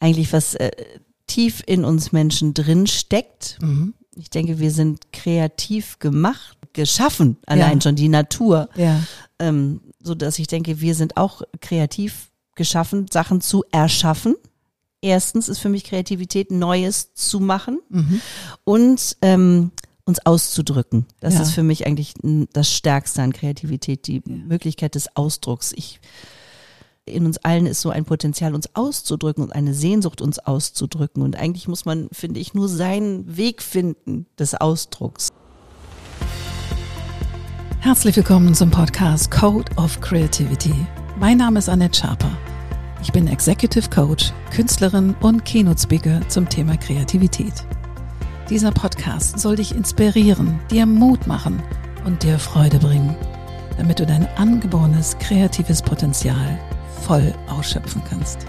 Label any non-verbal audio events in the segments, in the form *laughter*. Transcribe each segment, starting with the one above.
eigentlich was äh, tief in uns Menschen drin steckt. Mhm. Ich denke, wir sind kreativ gemacht, geschaffen, allein Ja. schon die Natur, Ja. ähm, so dass ich denke, wir sind auch kreativ geschaffen, Sachen zu erschaffen. Erstens ist für mich Kreativität Neues zu machen Mhm. und ähm, uns auszudrücken. Das Ja. ist für mich eigentlich das Stärkste an Kreativität, die Möglichkeit des Ausdrucks. Ich, in uns allen ist so ein Potenzial, uns auszudrücken und eine Sehnsucht, uns auszudrücken. Und eigentlich muss man, finde ich, nur seinen Weg finden des Ausdrucks. Herzlich willkommen zum Podcast Code of Creativity. Mein Name ist Annette Schaper. Ich bin Executive Coach, Künstlerin und Keynote Speaker zum Thema Kreativität. Dieser Podcast soll dich inspirieren, dir Mut machen und dir Freude bringen, damit du dein angeborenes kreatives Potenzial voll ausschöpfen kannst.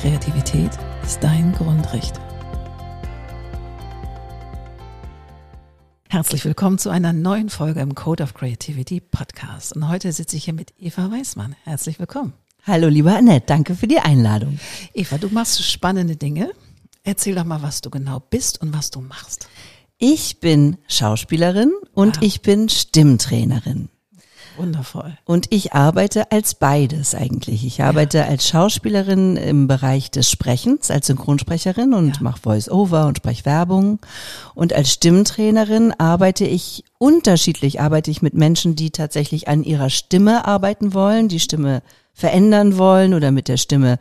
Kreativität ist dein Grundrecht. Herzlich willkommen zu einer neuen Folge im Code of Creativity Podcast. Und heute sitze ich hier mit Eva Weißmann. Herzlich willkommen. Hallo, liebe Annette, danke für die Einladung. Eva, du machst spannende Dinge. Erzähl doch mal, was du genau bist und was du machst. Ich bin Schauspielerin und Wow. ich bin Stimmtrainerin. Wundervoll. Und ich arbeite als beides eigentlich. Ich arbeite als Schauspielerin im Bereich des Sprechens, als Synchronsprecherin und Ja. mache Voice-Over und spreche Werbung. Und als Stimmtrainerin arbeite ich unterschiedlich, arbeite ich mit Menschen, die tatsächlich an ihrer Stimme arbeiten wollen, die Stimme verändern wollen oder mit der Stimme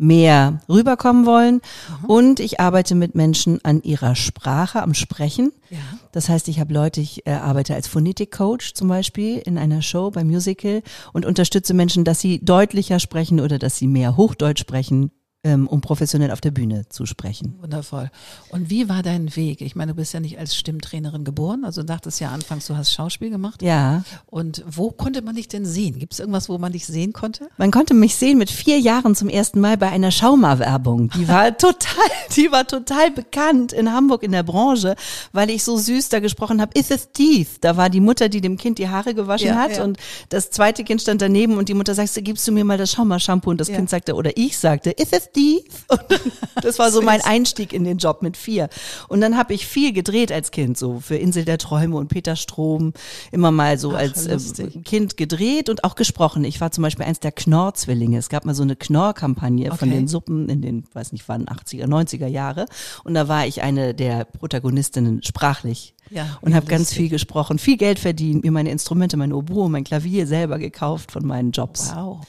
mehr rüberkommen wollen. Und ich arbeite mit Menschen an ihrer Sprache, am Sprechen. Ja. Das heißt, ich habe Leute, ich äh, arbeite als Phonetik-Coach zum Beispiel in einer Show beim Musical und unterstütze Menschen, dass sie deutlicher sprechen oder dass sie mehr Hochdeutsch sprechen, um professionell auf der Bühne zu sprechen. Wundervoll. Und wie war dein Weg? Ich meine, du bist ja nicht als Stimmtrainerin geboren, also du dachtest ja anfangs, du hast Schauspiel gemacht. Ja, Und wo konnte man dich denn sehen? Gibt es irgendwas, wo man dich sehen konnte? man konnte mich sehen mit vier Jahren zum ersten Mal bei einer Schauma-Werbung. Die war *laughs* total, die war total bekannt in Hamburg in der Branche, weil ich so süß da gesprochen habe. Is it teeth? Da war die Mutter, die dem Kind die Haare gewaschen Ja, hat ja. und das zweite Kind stand daneben und die Mutter sagte, gibst du mir mal das Schauma-Shampoo? Und das Ja. Kind sagte, oder ich sagte, is it *laughs* Und das war so mein. Einstieg in den Job mit vier. Und dann habe ich viel gedreht als Kind, so für Insel der Träume und Peter Strom, immer mal so Ach, als äh, lustig. Kind gedreht und auch gesprochen. Ich war zum Beispiel eins der Knorr-Zwillinge. Es gab mal so eine Knorr-Kampagne von Okay. den Suppen in den, weiß nicht wann, 80er, 90er Jahre. Und da war ich eine der Protagonistinnen sprachlich. Ja, Und habe ganz viel gesprochen, viel Geld verdient, mir meine Instrumente, mein Oboe, mein Klavier selber gekauft von meinen Jobs. Wow.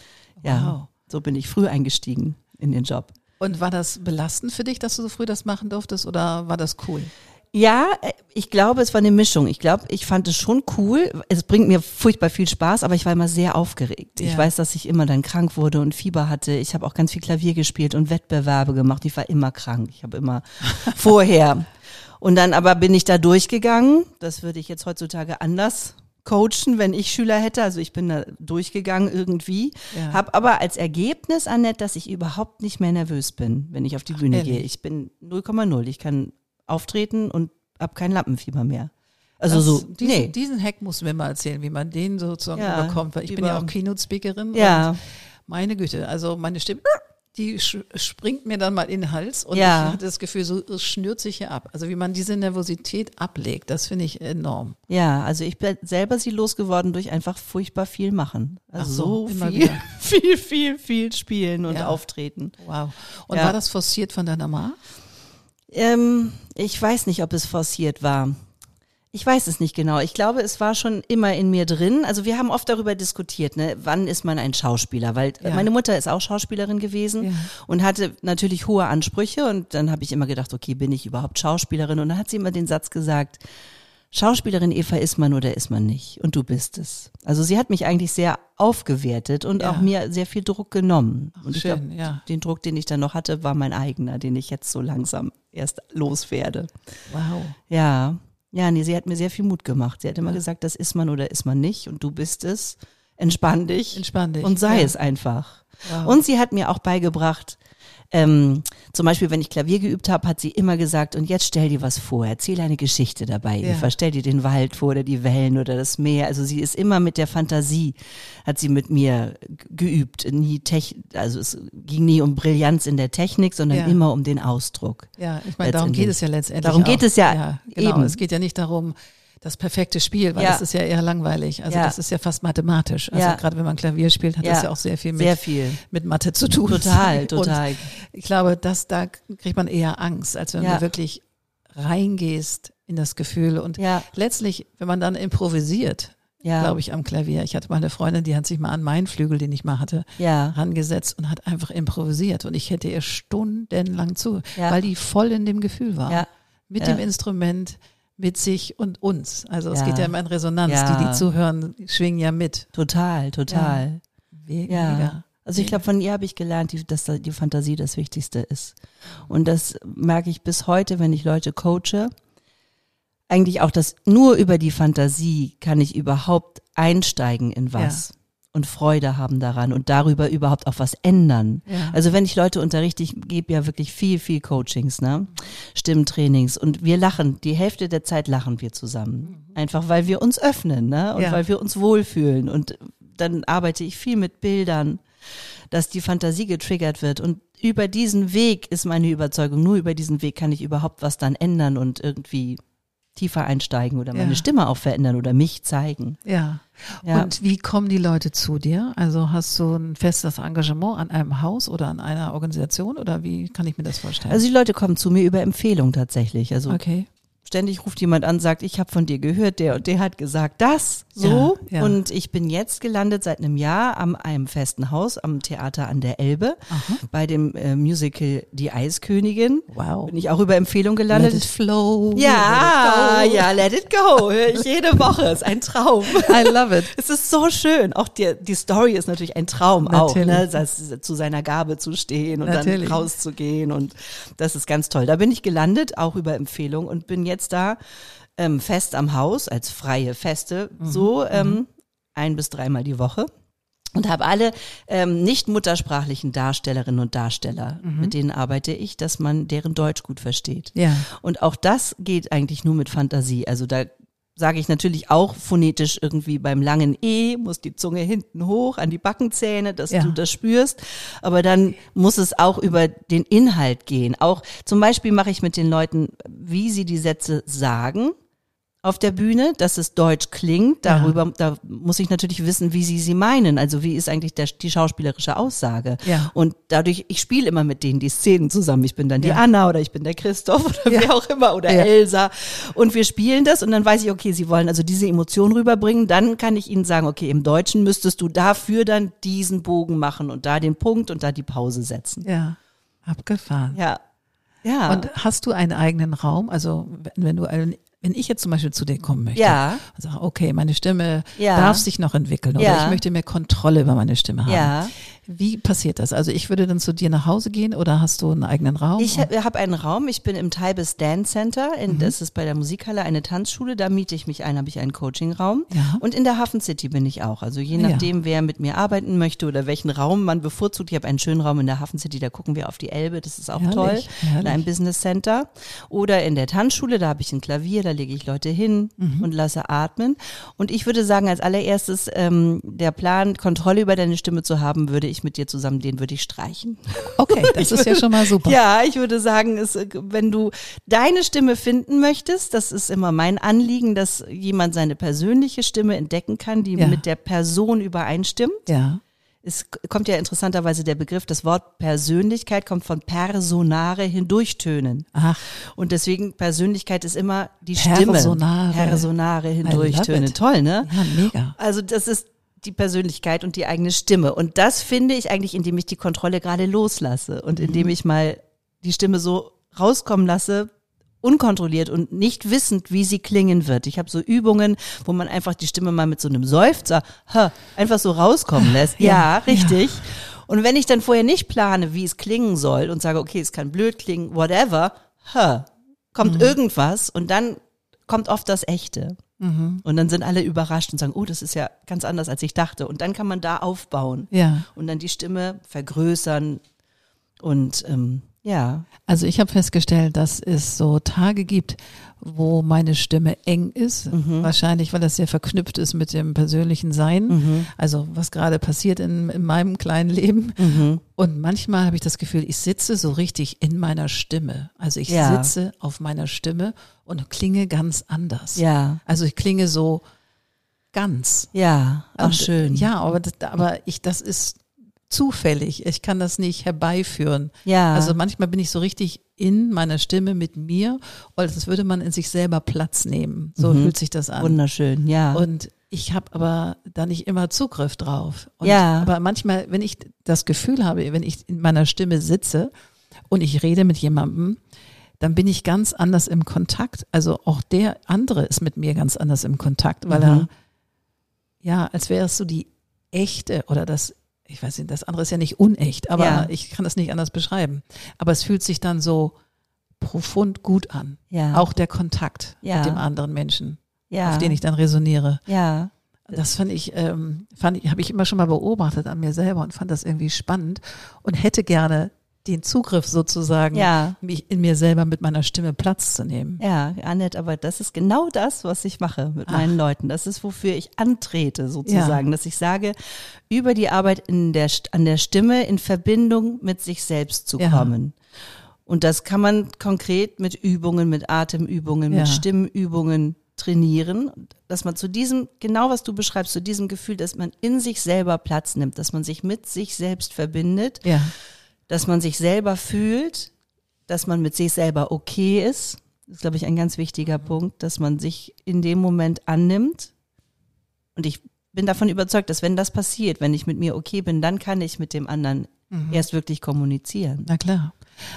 Ja, Wow. so bin ich früh eingestiegen in den Job. Und war das belastend für dich, dass du so früh das machen durftest oder war das cool? Ja, ich glaube, es war eine Mischung. Ich glaube, ich fand es schon cool. Es bringt mir furchtbar viel Spaß, aber ich war immer sehr aufgeregt. Ich Ja. weiß, dass ich immer dann krank wurde und Fieber hatte. Ich habe auch ganz viel Klavier gespielt und Wettbewerbe gemacht. Ich war immer krank. Ich habe immer *laughs* vorher. Und dann aber bin ich da durchgegangen. Das würde ich jetzt heutzutage anders coachen, wenn ich Schüler hätte. Also ich bin da durchgegangen irgendwie. Ja. Hab aber als Ergebnis, Annette, dass ich überhaupt nicht mehr nervös bin, wenn ich auf die Bühne ehrlich? gehe. Ich bin 0,0. Ich kann auftreten und hab kein Lappenfieber mehr. Also Das- so, diesen, nee. diesen Hack musst du mir mal erzählen, wie man den sozusagen Ja, überkommt, weil ich bin ja über- auch Keynote-Speakerin. Ja. Und meine Güte, also meine Stimme, die springt mir dann mal in den Hals und Ja. ich hatte das Gefühl, so es schnürt sich hier ab. Also wie man diese Nervosität ablegt, das finde ich enorm. Ja, also ich bin selber sie losgeworden durch einfach furchtbar viel machen. Also so, so, immer viel, wieder. *laughs* viel, viel, viel spielen und Ja. auftreten. Wow. Und Ja. war das forciert von deiner Mama? Ähm, ich weiß nicht, ob es forciert war. Ich weiß es nicht genau. Ich glaube, es war schon immer in mir drin. Also wir haben oft darüber diskutiert, ne, wann ist man ein Schauspieler? Weil Ja. meine Mutter ist auch Schauspielerin gewesen Ja. und hatte natürlich hohe Ansprüche. Und dann habe ich immer gedacht, okay, bin ich überhaupt Schauspielerin? Und dann hat sie immer den Satz gesagt, Schauspielerin Eva ist man oder ist man nicht? Und du bist es. Also sie hat mich eigentlich sehr aufgewertet und Ja. auch mir sehr viel Druck genommen. und ich schön, glaub, ja. den Druck, den ich dann noch hatte, war mein eigener, den ich jetzt so langsam erst loswerde. Wow. Ja, ja, nee, sie hat mir sehr viel Mut gemacht. Sie hat immer gesagt, das ist man oder ist man nicht und du bist es. Entspann dich. Entspann dich, Und sei ja. es einfach. Wow. Und sie hat mir auch beigebracht, ähm, zum Beispiel, wenn ich Klavier geübt habe, hat sie immer gesagt, und jetzt stell dir was vor, erzähl eine Geschichte dabei. Ja. Eva, stell dir den Wald vor oder die Wellen oder das Meer. Also sie ist immer mit der Fantasie, hat sie mit mir geübt. Nie Tech, also es ging nie um Brillanz in der Technik, sondern Ja. immer um den Ausdruck. Ja, ich meine, darum geht es ja letztendlich. Darum auch. geht es ja genau. eben. Es geht ja nicht darum, das perfekte Spiel, weil Ja. das ist ja eher langweilig. Also Ja. das ist ja fast mathematisch. Also Ja. gerade wenn man Klavier spielt, hat das ja auch sehr viel mit, Sehr viel. mit Mathe zu tun. Total, Und total. ich glaube, dass da kriegt man eher Angst, als wenn du wirklich reingehst in das Gefühl. Und Ja. letztlich, wenn man dann improvisiert, Ja. glaube ich, am Klavier. Ich hatte mal eine Freundin, die hat sich mal an meinen Flügel, den ich mal hatte, Ja. rangesetzt und hat einfach improvisiert. Und ich hätte ihr stundenlang zu, Ja. weil die voll in dem Gefühl war. Mit dem Instrument, mit sich und uns. Also es Ja. geht ja immer in Resonanz. Ja. Die, die zuhören, schwingen ja mit. Total, total. Ja. Mega. Also ich glaube, von ihr habe ich gelernt, die- dass da die Fantasie das Wichtigste ist. Und das merke ich bis heute, wenn ich Leute coache. Eigentlich auch, dass nur über die Fantasie kann ich überhaupt einsteigen in was und Freude haben daran und darüber überhaupt auch was ändern. Ja. Also wenn ich Leute unterrichte, ich gebe ja wirklich viel, viel Coachings, ne? Stimmtrainings und wir lachen, die Hälfte der Zeit lachen wir zusammen. Einfach weil wir uns öffnen, ne? Und Ja. weil wir uns wohlfühlen und dann arbeite ich viel mit Bildern, dass die Fantasie getriggert wird und über diesen Weg ist meine Überzeugung, nur über diesen Weg kann ich überhaupt was dann ändern und irgendwie tiefer einsteigen oder meine Ja. Stimme auch verändern oder mich zeigen. Ja. Ja. Und wie kommen die Leute zu dir? Also hast du ein festes Engagement an einem Haus oder an einer Organisation oder wie kann ich mir das vorstellen? Also die Leute kommen zu mir über Empfehlung tatsächlich. Also okay. ständig ruft jemand an, sagt, ich habe von dir gehört, der und der hat gesagt das so Ja, ja. und ich bin jetzt gelandet seit einem Jahr am einem festen Haus am Theater an der Elbe Aha. bei dem äh, Musical Die Eiskönigin. Wow. Bin ich auch über Empfehlung gelandet. Let it flow. ja, let it go. ja, let it go. Höre ich jede Woche. Ist ein Traum. *laughs* I love it. Es ist so schön. Auch die, die Story ist natürlich ein Traum auch, Natürlich. ne? das, zu seiner Gabe zu stehen und Natürlich. dann rauszugehen und das ist ganz toll. Da bin ich gelandet, auch über Empfehlung und bin jetzt da ähm, fest am Haus als freie Feste, Mhm. so ähm, ein bis dreimal die Woche. Und habe alle ähm, nicht muttersprachlichen Darstellerinnen und Darsteller, Mhm. mit denen arbeite ich, dass man deren Deutsch gut versteht. Ja. Und auch das geht eigentlich nur mit Fantasie. Also da sage ich natürlich auch phonetisch irgendwie beim langen E, muss die Zunge hinten hoch an die Backenzähne, dass Ja. du das spürst. Aber dann muss es auch über den Inhalt gehen. Auch zum Beispiel mache ich mit den Leuten, wie sie die Sätze sagen auf der Bühne, dass es deutsch klingt. Darüber, da muss ich natürlich wissen, wie sie sie meinen. Also wie ist eigentlich der, die schauspielerische Aussage? Ja. Und dadurch, ich spiele immer mit denen die Szenen zusammen. Ich bin dann die Ja. Anna oder ich bin der Christoph oder Ja. wer auch immer oder Ja. Elsa. Und wir spielen das und dann weiß ich, okay, sie wollen also diese Emotion rüberbringen. Dann kann ich ihnen sagen, okay, im Deutschen müsstest du dafür dann diesen Bogen machen und da den Punkt und da die Pause setzen. Ja. Abgefahren. Ja. Ja. Und hast du einen eigenen Raum? Also wenn, wenn du ein, wenn ich jetzt zum Beispiel zu dir kommen möchte Ja. und sage, okay, meine Stimme Ja. darf sich noch entwickeln oder Ja. ich möchte mehr Kontrolle über meine Stimme haben. Ja. Wie passiert das? Also ich würde dann zu dir nach Hause gehen oder hast du einen eigenen Raum? Ich habe einen Raum, ich bin im Taibes Dance Center, in, das ist bei der Musikhalle eine Tanzschule, da miete ich mich ein, habe ich einen Coachingraum. Ja. Und in der Hafen City bin ich auch. Also je Ja. nachdem, wer mit mir arbeiten möchte oder welchen Raum man bevorzugt. Ich habe einen schönen Raum in der Hafen City, da gucken wir auf die Elbe, das ist auch Herrlich, toll. herrlich. In einem Business Center. Oder in der Tanzschule, da habe ich ein Klavier, da lege ich Leute hin Mhm. und lasse atmen. Und ich würde sagen, als allererstes, ähm, der Plan, Kontrolle über deine Stimme zu haben, würde ich mit dir zusammen, den würde ich streichen. okay, das ist ja schon mal super. *laughs* Ja, ich würde sagen, es, wenn du deine Stimme finden möchtest, das ist immer mein Anliegen, dass jemand seine persönliche Stimme entdecken kann, die Ja. mit der Person übereinstimmt. Ja. Es kommt ja interessanterweise der Begriff, das Wort Persönlichkeit kommt von personare hindurchtönen. Ach, Und deswegen Persönlichkeit ist immer die Personare. Stimme. Personare love hindurchtönen. Toll, ne? ja, mega. Also das ist die Persönlichkeit und die eigene Stimme. Und das finde ich eigentlich, indem ich die Kontrolle gerade loslasse und indem ich mal die Stimme so rauskommen lasse, unkontrolliert und nicht wissend, wie sie klingen wird. Ich habe so Übungen, wo man einfach die Stimme mal mit so einem Seufzer ha, einfach so rauskommen *laughs* lässt. Ja, Ja, richtig. Und wenn ich dann vorher nicht plane, wie es klingen soll und sage, okay, es kann blöd klingen, whatever, ha, kommt irgendwas und dann kommt oft das Echte. Und dann sind alle überrascht und sagen, oh, das ist ja ganz anders, als ich dachte. Und dann kann man da aufbauen Ja. und dann die Stimme vergrößern und ähm, ja, Also ich habe festgestellt, dass es so Tage gibt, wo meine Stimme eng ist. Mhm. Wahrscheinlich, weil das sehr verknüpft ist mit dem persönlichen Sein. Mhm. Also was gerade passiert in, in meinem kleinen Leben. Mhm. Und manchmal habe ich das Gefühl, ich sitze so richtig in meiner Stimme. Also ich Ja. sitze auf meiner Stimme und klinge ganz anders. Ja, Also ich klinge so ganz. ja, ach Und, schön. Ja, aber das, aber ich, das ist zufällig. Ich kann das nicht herbeiführen. Ja. Also manchmal bin ich so richtig in meiner Stimme mit mir, als würde man in sich selber Platz nehmen. So Mhm. fühlt sich das an. Wunderschön, ja. Und ich habe aber da nicht immer Zugriff drauf. Und Ja. Aber manchmal, wenn ich das Gefühl habe, wenn ich in meiner Stimme sitze und ich rede mit jemandem, dann bin ich ganz anders im Kontakt. Also auch der andere ist mit mir ganz anders im Kontakt, weil er, Mhm. ja, als wäre es so die echte oder das, ich weiß nicht, das andere ist ja nicht unecht, aber Ja. ich kann das nicht anders beschreiben. Aber es fühlt sich dann so profund gut an. ja. Auch der Kontakt Ja. mit dem anderen Menschen, auf den ich dann resoniere. ja. Das fand ich, ähm, fand ich, habe ich immer schon mal beobachtet an mir selber und fand das irgendwie spannend und hätte gerne den Zugriff sozusagen, Ja. mich in mir selber mit meiner Stimme Platz zu nehmen. Ja, Annette, aber das ist genau das, was ich mache mit Ach. meinen Leuten. Das ist, wofür ich antrete, sozusagen, dass ich sage, über die Arbeit in der, an der Stimme in Verbindung mit sich selbst zu Ja. kommen. Und das kann man konkret mit Übungen, mit Atemübungen, Ja. mit Stimmübungen trainieren, dass man zu diesem, genau was du beschreibst, zu diesem Gefühl, dass man in sich selber Platz nimmt, dass man sich mit sich selbst verbindet, Ja, dass man sich selber fühlt, dass man mit sich selber okay ist. Das ist, glaube ich, ein ganz wichtiger Punkt, dass man sich in dem Moment annimmt. Und ich bin davon überzeugt, dass wenn das passiert, wenn ich mit mir okay bin, dann kann ich mit dem anderen erst wirklich kommunizieren. na klar.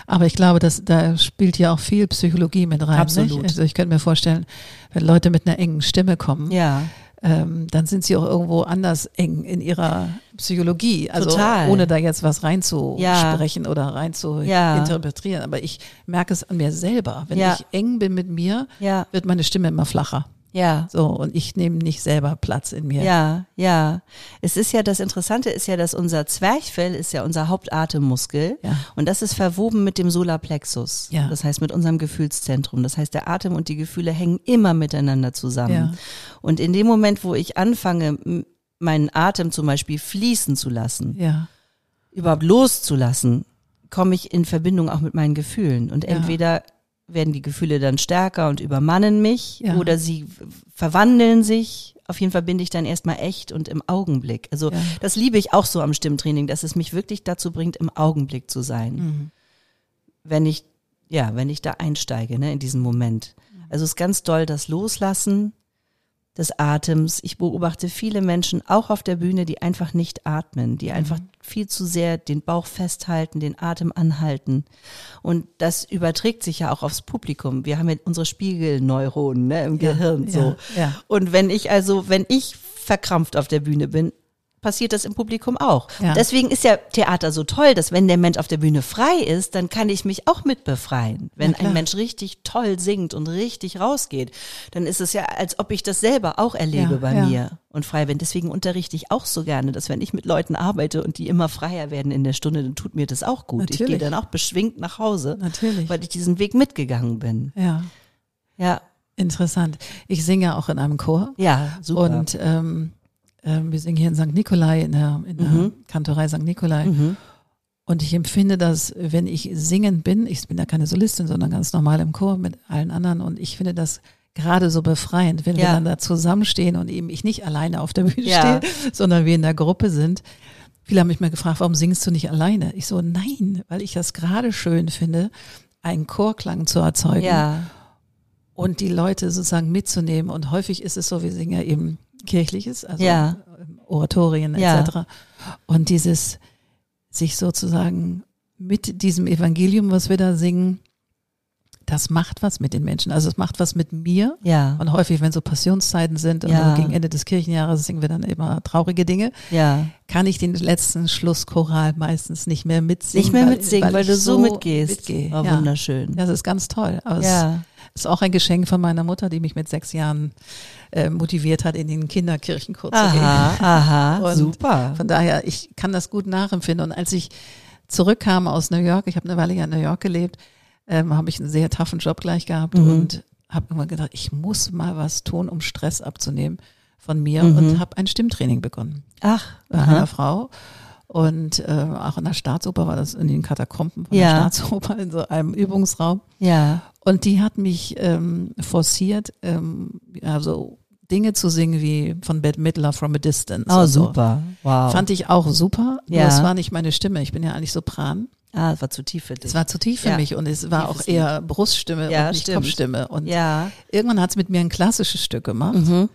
Aber ich glaube, dass da spielt ja auch viel Psychologie mit rein. Absolut. Nicht? Also ich könnte mir vorstellen, wenn Leute mit einer engen Stimme kommen, Ja, ähm, dann sind sie auch irgendwo anders eng in ihrer Psychologie. Also Total. ohne da jetzt was reinzusprechen oder rein zu Ja. interpretieren. Aber ich merke es an mir selber. Wenn Ja. ich eng bin mit mir, ja, wird meine Stimme immer flacher. Ja. So, und ich nehme nicht selber Platz in mir. Ja, ja. Es ist ja das Interessante ist ja, dass unser Zwerchfell ist ja unser Hauptatemmuskel Ja. und das ist verwoben mit dem Solarplexus. Ja. Das heißt mit unserem Gefühlszentrum. Das heißt, der Atem und die Gefühle hängen immer miteinander zusammen. Ja. Und in dem Moment, wo ich anfange, meinen Atem zum Beispiel fließen zu lassen, Ja, überhaupt loszulassen, komme ich in Verbindung auch mit meinen Gefühlen. Und entweder werden die Gefühle dann stärker und übermannen mich Ja. oder sie verwandeln sich. Auf jeden Fall bin ich dann erstmal echt und im Augenblick. Also Ja. das liebe ich auch so am Stimmtraining, dass es mich wirklich dazu bringt, im Augenblick zu sein. Mhm. Wenn ich, ja, wenn ich da einsteige, ne, in diesem Moment. Also es ist ganz doll das Loslassen des Atems. Ich beobachte viele Menschen auch auf der Bühne, die einfach nicht atmen, die einfach viel zu sehr den Bauch festhalten, den Atem anhalten. Und das überträgt sich ja auch aufs Publikum. Wir haben ja unsere Spiegelneuronen ne, im Ja, Gehirn so. ja, ja. Und wenn ich also, wenn ich verkrampft auf der Bühne bin, passiert das im Publikum auch. Ja. Deswegen ist ja Theater so toll, dass wenn der Mensch auf der Bühne frei ist, dann kann ich mich auch mit befreien. Wenn ein Mensch richtig toll singt und richtig rausgeht, dann ist es ja, als ob ich das selber auch erlebe Ja, bei ja. mir und frei bin. Deswegen unterrichte ich auch so gerne, dass wenn ich mit Leuten arbeite und die immer freier werden in der Stunde, dann tut mir das auch gut. Ich gehe Natürlich. dann auch beschwingt nach Hause, Natürlich. weil ich diesen Weg mitgegangen bin. Ja, Ja, interessant. Ich singe auch in einem Chor. ja, super. Und ähm, ähm, wir singen hier in St. Nikolai, in der, in der Mhm. Kantorei St. Nikolai. mhm. Und ich empfinde das, wenn ich singen bin, ich bin ja keine Solistin, sondern ganz normal im Chor mit allen anderen. Und ich finde das gerade so befreiend, wenn wir Ja. dann da zusammenstehen und eben ich nicht alleine auf der Bühne Ja. stehe, sondern wir in der Gruppe sind. Viele haben mich mal gefragt, warum singst du nicht alleine? Ich so, nein, weil ich das gerade schön finde, einen Chorklang zu erzeugen Ja, und die Leute sozusagen mitzunehmen. Und häufig ist es so, wir singen ja eben kirchliches, also Ja. Oratorien Ja. etc. Und dieses sich sozusagen mit diesem Evangelium, was wir da singen, das macht was mit den Menschen. Also es macht was mit mir. ja, Und häufig, wenn so Passionszeiten sind und Ja. gegen Ende des Kirchenjahres singen wir dann immer traurige Dinge, ja. kann ich den letzten Schlusschoral meistens nicht mehr mitsingen. Nicht mehr mitsingen, weil, ich du so mitgehst. Mitgehe. Oh, ja. wunderschön. Das ist ganz toll. Aber es ist auch ein Geschenk von meiner Mutter, die mich mit sechs Jahren äh, motiviert hat, in den Kinderkirchenchor zu gehen. aha, *laughs* Und super. Von daher, ich kann das gut nachempfinden. Und als ich zurückkam aus New York, ich habe eine Weile ja in New York gelebt, ähm, habe ich einen sehr toughen Job gleich gehabt Mhm. und habe immer gedacht, ich muss mal was tun, um Stress abzunehmen von mir Mhm. und habe ein Stimmtraining begonnen Ach, bei aha. einer Frau. Und äh, auch in der Staatsoper war das in den Katakomben von Ja. der Staatsoper in so einem Übungsraum. ja. Und die hat mich ähm, forciert, ähm, also Dinge zu singen wie von Bette Midler From a Distance. Oh, und so. super. Wow. Fand ich auch super. Ja. Es war nicht meine Stimme. Ich bin ja eigentlich Sopran. ah, es war zu tief für dich. Es war zu tief für Ja. mich und es war Tiefes auch eher Bruststimme Ja, und nicht stimmt. Kopfstimme. Und ja. irgendwann hat es mit mir ein klassisches Stück gemacht. Mhm.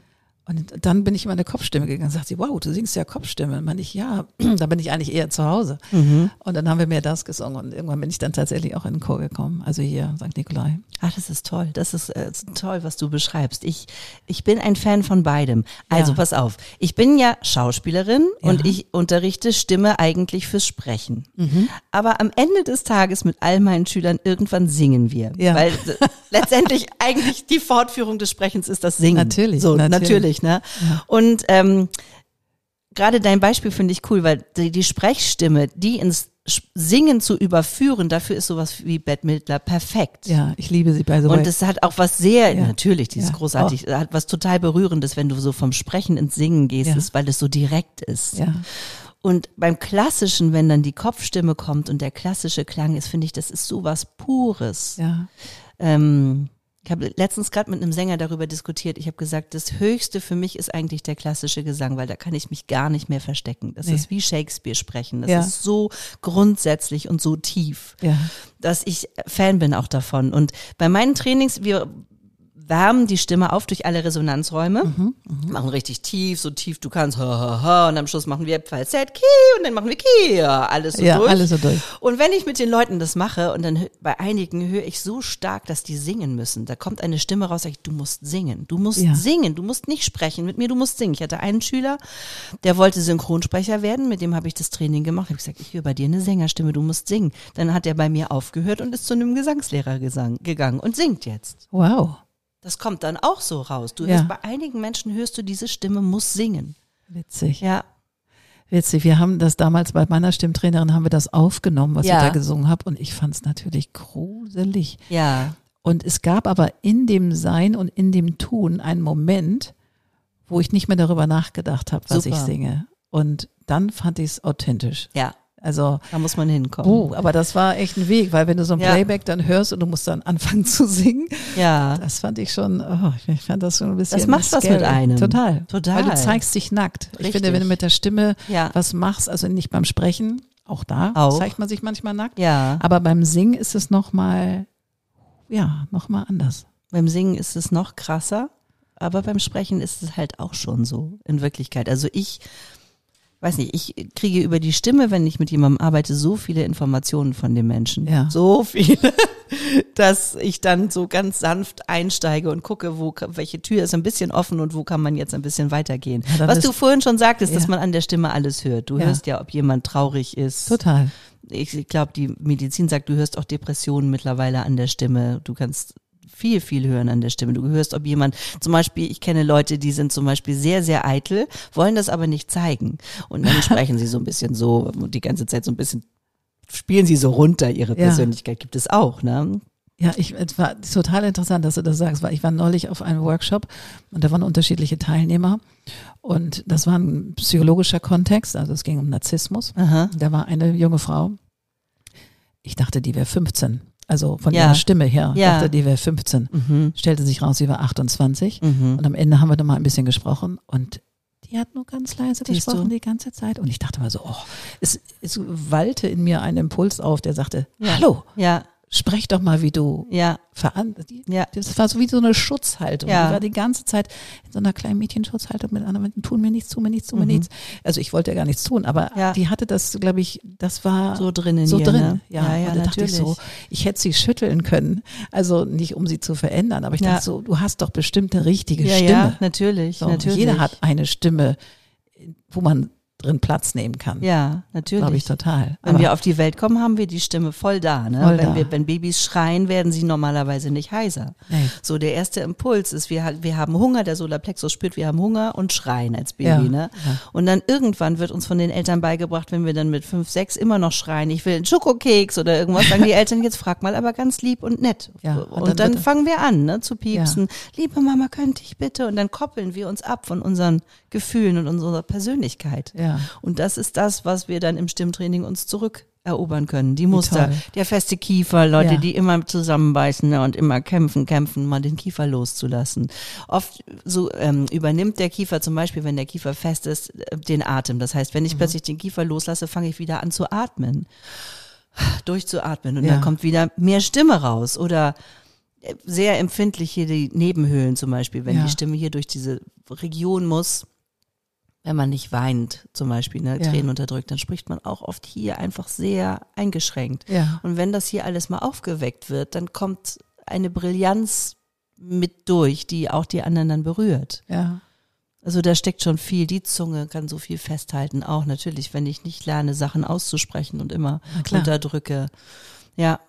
Und dann bin ich in meine Kopfstimme gegangen und sagt sie, wow, du singst ja Kopfstimme. Und meine ich, ja, *clears throat* da bin ich eigentlich eher zu Hause. Mhm. Und dann haben wir mehr das gesungen und irgendwann bin ich dann tatsächlich auch in den Chor gekommen. Also hier, St. Nikolai. Ach, das ist toll. Das ist, äh, toll, was du beschreibst. Ich, ich bin ein Fan von beidem. Also Ja. pass auf. Ich bin ja Schauspielerin Ja. und ich unterrichte Stimme eigentlich fürs Sprechen. Mhm. Aber am Ende des Tages mit all meinen Schülern irgendwann singen wir. Ja. Weil *laughs* letztendlich eigentlich die Fortführung des Sprechens ist das *laughs* Singen. Natürlich, So, natürlich, natürlich. Ne? Ja. Und ähm, gerade dein Beispiel finde ich cool, weil die, die Sprechstimme, die ins Singen zu überführen, dafür ist sowas wie Bette Midler perfekt. Ja, ich liebe sie bei so Und es hat auch was sehr, Ja. natürlich, die ist Ja. großartig, hat was total Berührendes, wenn du so vom Sprechen ins Singen gehst, Ja. ist, weil es so direkt ist. ja. Und beim Klassischen, wenn dann die Kopfstimme kommt und der klassische Klang ist, finde ich, das ist so was Pures. Ja. Ähm, ich habe letztens gerade mit einem Sänger darüber diskutiert. Ich habe gesagt, das Höchste für mich ist eigentlich der klassische Gesang, weil da kann ich mich gar nicht mehr verstecken. Das Nee. ist wie Shakespeare sprechen. Das Ja. ist so grundsätzlich und so tief Ja. dass ich Fan bin auch davon. Und bei meinen Trainings, wir wärmen die Stimme auf durch alle Resonanzräume, Mhm, machen richtig tief, so tief du kannst, ha, ha, ha, und am Schluss machen wir Falsett, Ki, und dann machen wir Ki, alles so ja, durch. alles so durch. Und wenn ich mit den Leuten das mache, und dann bei einigen höre ich so stark, dass die singen müssen, da kommt eine Stimme raus, sag ich, du musst singen, du musst Ja. singen, du musst nicht sprechen mit mir, du musst singen. Ich hatte einen Schüler, der wollte Synchronsprecher werden, mit dem habe ich das Training gemacht, habe gesagt, ich höre bei dir eine Sängerstimme, du musst singen. Dann hat er bei mir aufgehört und ist zu einem Gesangslehrer gesang, gegangen und singt jetzt. Wow. Das kommt dann auch so raus. Du Ja. hörst bei einigen Menschen hörst du diese Stimme muss singen. Witzig. Ja, Witzig. Wir haben das damals bei meiner Stimmtrainerin haben wir das aufgenommen, was Ja. ich da gesungen habe und ich fand es natürlich gruselig. ja, Und es gab aber in dem Sein und in dem Tun einen Moment, wo ich nicht mehr darüber nachgedacht habe, was Super. ich singe. Und dann fand ich es authentisch. ja, Also, da muss man hinkommen. oh, aber das war echt ein Weg, weil wenn du so ein Ja. Playback dann hörst und du musst dann anfangen zu singen, Ja, das fand ich schon, oh, ich fand das schon ein bisschen Das macht was mit einem. Total. Total. Weil du zeigst dich nackt. Ich Richtig. finde, wenn du mit der Stimme Ja. was machst, also nicht beim Sprechen, auch da Auch. zeigt man sich manchmal nackt, ja. aber beim Singen ist es nochmal, ja, nochmal anders. Beim Singen ist es noch krasser, aber beim Sprechen ist es halt auch schon so in Wirklichkeit. Also ich weiß nicht, ich kriege über die Stimme, wenn ich mit jemandem arbeite, so viele Informationen von dem Menschen. Ja. So viele, *laughs* dass ich dann so ganz sanft einsteige und gucke, wo welche Tür ist ein bisschen offen und wo kann man jetzt ein bisschen weitergehen. Ja, Was du vorhin schon sagtest, dass Ja. man an der Stimme alles hört. Du Ja. hörst ja, ob jemand traurig ist. Total. ich glaube, die Medizin sagt, du hörst auch Depressionen mittlerweile an der Stimme. Du kannst viel, viel hören an der Stimme. Du hörst, ob jemand, zum Beispiel, ich kenne Leute, die sind zum Beispiel sehr, sehr eitel, wollen das aber nicht zeigen. Und dann *laughs* sprechen sie so ein bisschen so und die ganze Zeit so ein bisschen spielen sie so runter ihre Ja. Persönlichkeit. Gibt es auch, ne? Ja, ich, es war total interessant, dass du das sagst, weil ich war neulich auf einem Workshop und da waren unterschiedliche Teilnehmer und das war ein psychologischer Kontext, also es ging um Narzissmus. Aha. Da war eine junge Frau, ich dachte, die wäre 15, also von Ja. ihrer Stimme her, Ja. dachte, die wäre 15. Mhm. Stellte sich raus, sie war 28 Mhm. und am Ende haben wir dann mal ein bisschen gesprochen und die hat nur ganz leise Siehst du? gesprochen die ganze Zeit und ich dachte mal so, oh, es, es wallte in mir ein Impuls auf, der sagte, Ja. hallo, Ja, sprech doch mal, wie du ja, veran die, ja. das war so wie so eine Schutzhaltung. Ja. Die war die ganze Zeit in so einer kleinen Mädchenschutzhaltung mit anderen, tun mir nichts, tun mir nichts, tun mir Mhm. nichts. Also ich wollte ja gar nichts tun, aber Ja. die hatte das, glaube ich, das war So drin in so ihr, drin. ne? Ja, Ja, ja, und da dachte ich so, ich hätte sie schütteln können. Also nicht, um sie zu verändern, aber ich dachte so, du hast doch bestimmt eine richtige Stimme. ja, natürlich, So, natürlich. Jeder hat eine Stimme, wo man drin Platz nehmen kann. Ja, natürlich. Glaube ich total. Wenn Aber- wir auf die Welt kommen, haben wir die Stimme voll da. Ne? Voll wenn, da. Wir, wenn Babys schreien, werden sie normalerweise nicht heiser. Nee. So, der erste Impuls ist, wir, wir haben Hunger, der Solarplexus spürt, wir haben Hunger und schreien als Baby. Ja, Ne? ja. Und dann irgendwann wird uns von den Eltern beigebracht, wenn wir dann mit fünf, sechs immer noch schreien, ich will einen Schokokeks oder irgendwas, sagen die Eltern, jetzt frag mal aber ganz lieb und nett. Ja, und, und dann dann, fangen wir an, ne, zu piepsen. Liebe Mama, könnte ich bitte? Und dann koppeln wir uns ab von unseren Gefühlen und unserer Persönlichkeit. Ja. Und das ist das, was wir dann im Stimmtraining uns zurückerobern können. Die Muster, der feste Kiefer, Leute, Ja. die immer zusammenbeißen ne, und immer kämpfen, kämpfen, mal den Kiefer loszulassen. Oft so ähm, übernimmt der Kiefer zum Beispiel, wenn der Kiefer fest ist, äh, den Atem. Das heißt, wenn ich Mhm. plötzlich den Kiefer loslasse, fange ich wieder an zu atmen. Durchzuatmen und Ja. dann kommt wieder mehr Stimme raus oder äh, sehr empfindlich hier die Nebenhöhlen zum Beispiel, wenn Ja. die Stimme hier durch diese Region muss, wenn man nicht weint zum Beispiel, ne, Ja. Tränen unterdrückt, dann spricht man auch oft hier einfach sehr eingeschränkt. Ja. Und wenn das hier alles mal aufgeweckt wird, dann kommt eine Brillanz mit durch, die auch die anderen dann berührt. Ja. Also da steckt schon viel. Die Zunge kann so viel festhalten. Auch natürlich, wenn ich nicht lerne, Sachen auszusprechen und immer unterdrücke. Ja,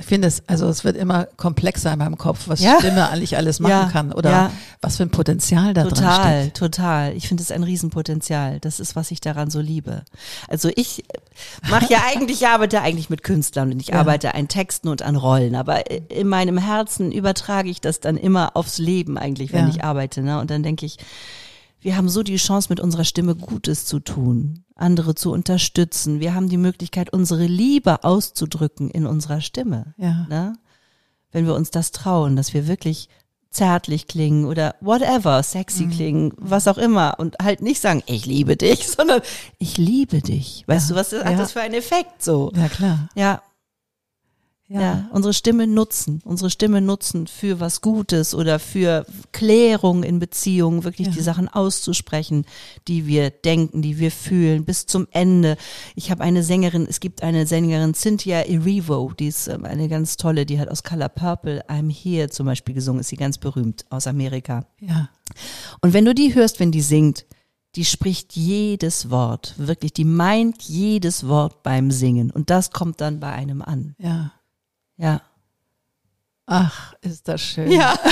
Ich finde es, also es wird immer komplexer in meinem Kopf, was Ja. Stimme eigentlich alles machen Ja. kann oder Ja. was für ein Potenzial da drin Total, steckt. total. Ich finde es ein Riesenpotenzial. Das ist, was ich daran so liebe. Also ich mache ja *laughs* eigentlich, ich arbeite eigentlich mit Künstlern und ich arbeite an Texten und an Rollen. Aber in meinem Herzen übertrage ich das dann immer aufs Leben eigentlich, wenn ich arbeite. Ne? Und dann denke ich, wir haben so die Chance, mit unserer Stimme Gutes zu tun, andere zu unterstützen. Wir haben die Möglichkeit, unsere Liebe auszudrücken in unserer Stimme Ja. ne? wenn wir uns das trauen, dass wir wirklich zärtlich klingen oder whatever, sexy Mhm. klingen, was auch immer und halt nicht sagen, ich liebe dich, *laughs* sondern ich liebe dich. Weißt Ja. du, was hat Ja. das für einen Effekt so? Ja, klar. Ja, ja, unsere Stimme nutzen, unsere Stimme nutzen für was Gutes oder für Klärung in Beziehungen, wirklich Ja. die Sachen auszusprechen, die wir denken, die wir fühlen, bis zum Ende. Ich habe eine Sängerin, es gibt eine Sängerin, Cynthia Erivo, die ist ähm, eine ganz tolle, die hat aus Color Purple I'm Here zum Beispiel gesungen, ist sie ganz berühmt aus Amerika. Ja. Und wenn du die hörst, wenn die singt, die spricht jedes Wort, wirklich, die meint jedes Wort beim Singen und das kommt dann bei einem an. Ja. Ja. Ach, ist das schön. Ja. *laughs*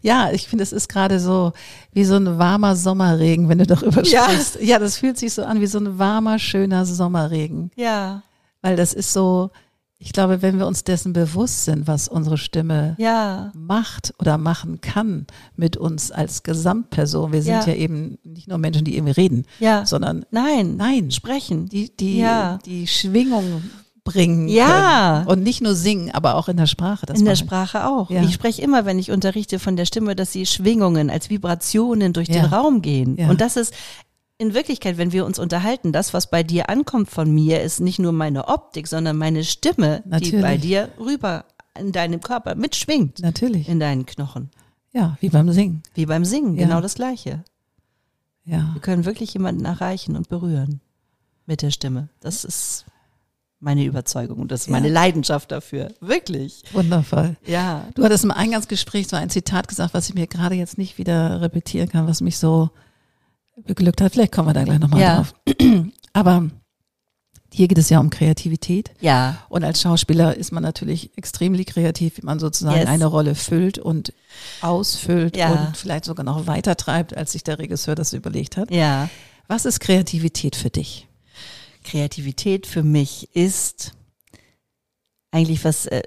Ja, ich finde, es ist gerade so wie so ein warmer Sommerregen, wenn du darüber Ja. sprichst. Ja, das fühlt sich so an wie so ein warmer, schöner Sommerregen. Ja. Weil das ist so, ich glaube, wenn wir uns dessen bewusst sind, was unsere Stimme Ja. macht oder machen kann mit uns als Gesamtperson. Wir sind Ja. ja, eben nicht nur Menschen, die irgendwie reden, Ja. sondern Nein. nein, Sprechen. die, die, die Schwingung bringen Ja. können. Und nicht nur singen, aber auch in der Sprache. Das in der. Sprache auch. Ja. Ich spreche immer, wenn ich unterrichte von der Stimme, dass sie Schwingungen als Vibrationen durch Ja. den Raum gehen. Ja. Und das ist in Wirklichkeit, wenn wir uns unterhalten, das, was bei dir ankommt von mir, ist nicht nur meine Optik, sondern meine Stimme, die Natürlich. bei dir rüber in deinem Körper mitschwingt, Natürlich. in deinen Knochen. Ja, wie beim Singen. Wie beim Singen, genau das Gleiche. Ja. Wir können wirklich jemanden erreichen und berühren mit der Stimme. Das ist meine Überzeugung und das ist Ja. meine Leidenschaft dafür. Wirklich. Wundervoll. Ja. Du hattest im Eingangsgespräch so ein Zitat gesagt, was ich mir gerade jetzt nicht wieder repetieren kann, was mich so beglückt hat. Vielleicht kommen wir da gleich nochmal Ja. drauf. *clears throat* Aber hier geht es ja um Kreativität. Ja. Und als Schauspieler ist man natürlich extrem kreativ, wie man sozusagen Yes. eine Rolle füllt und ausfüllt Ja. und vielleicht sogar noch weiter treibt, als sich der Regisseur das überlegt hat. Ja. Was ist Kreativität für dich? Kreativität für mich ist eigentlich was äh,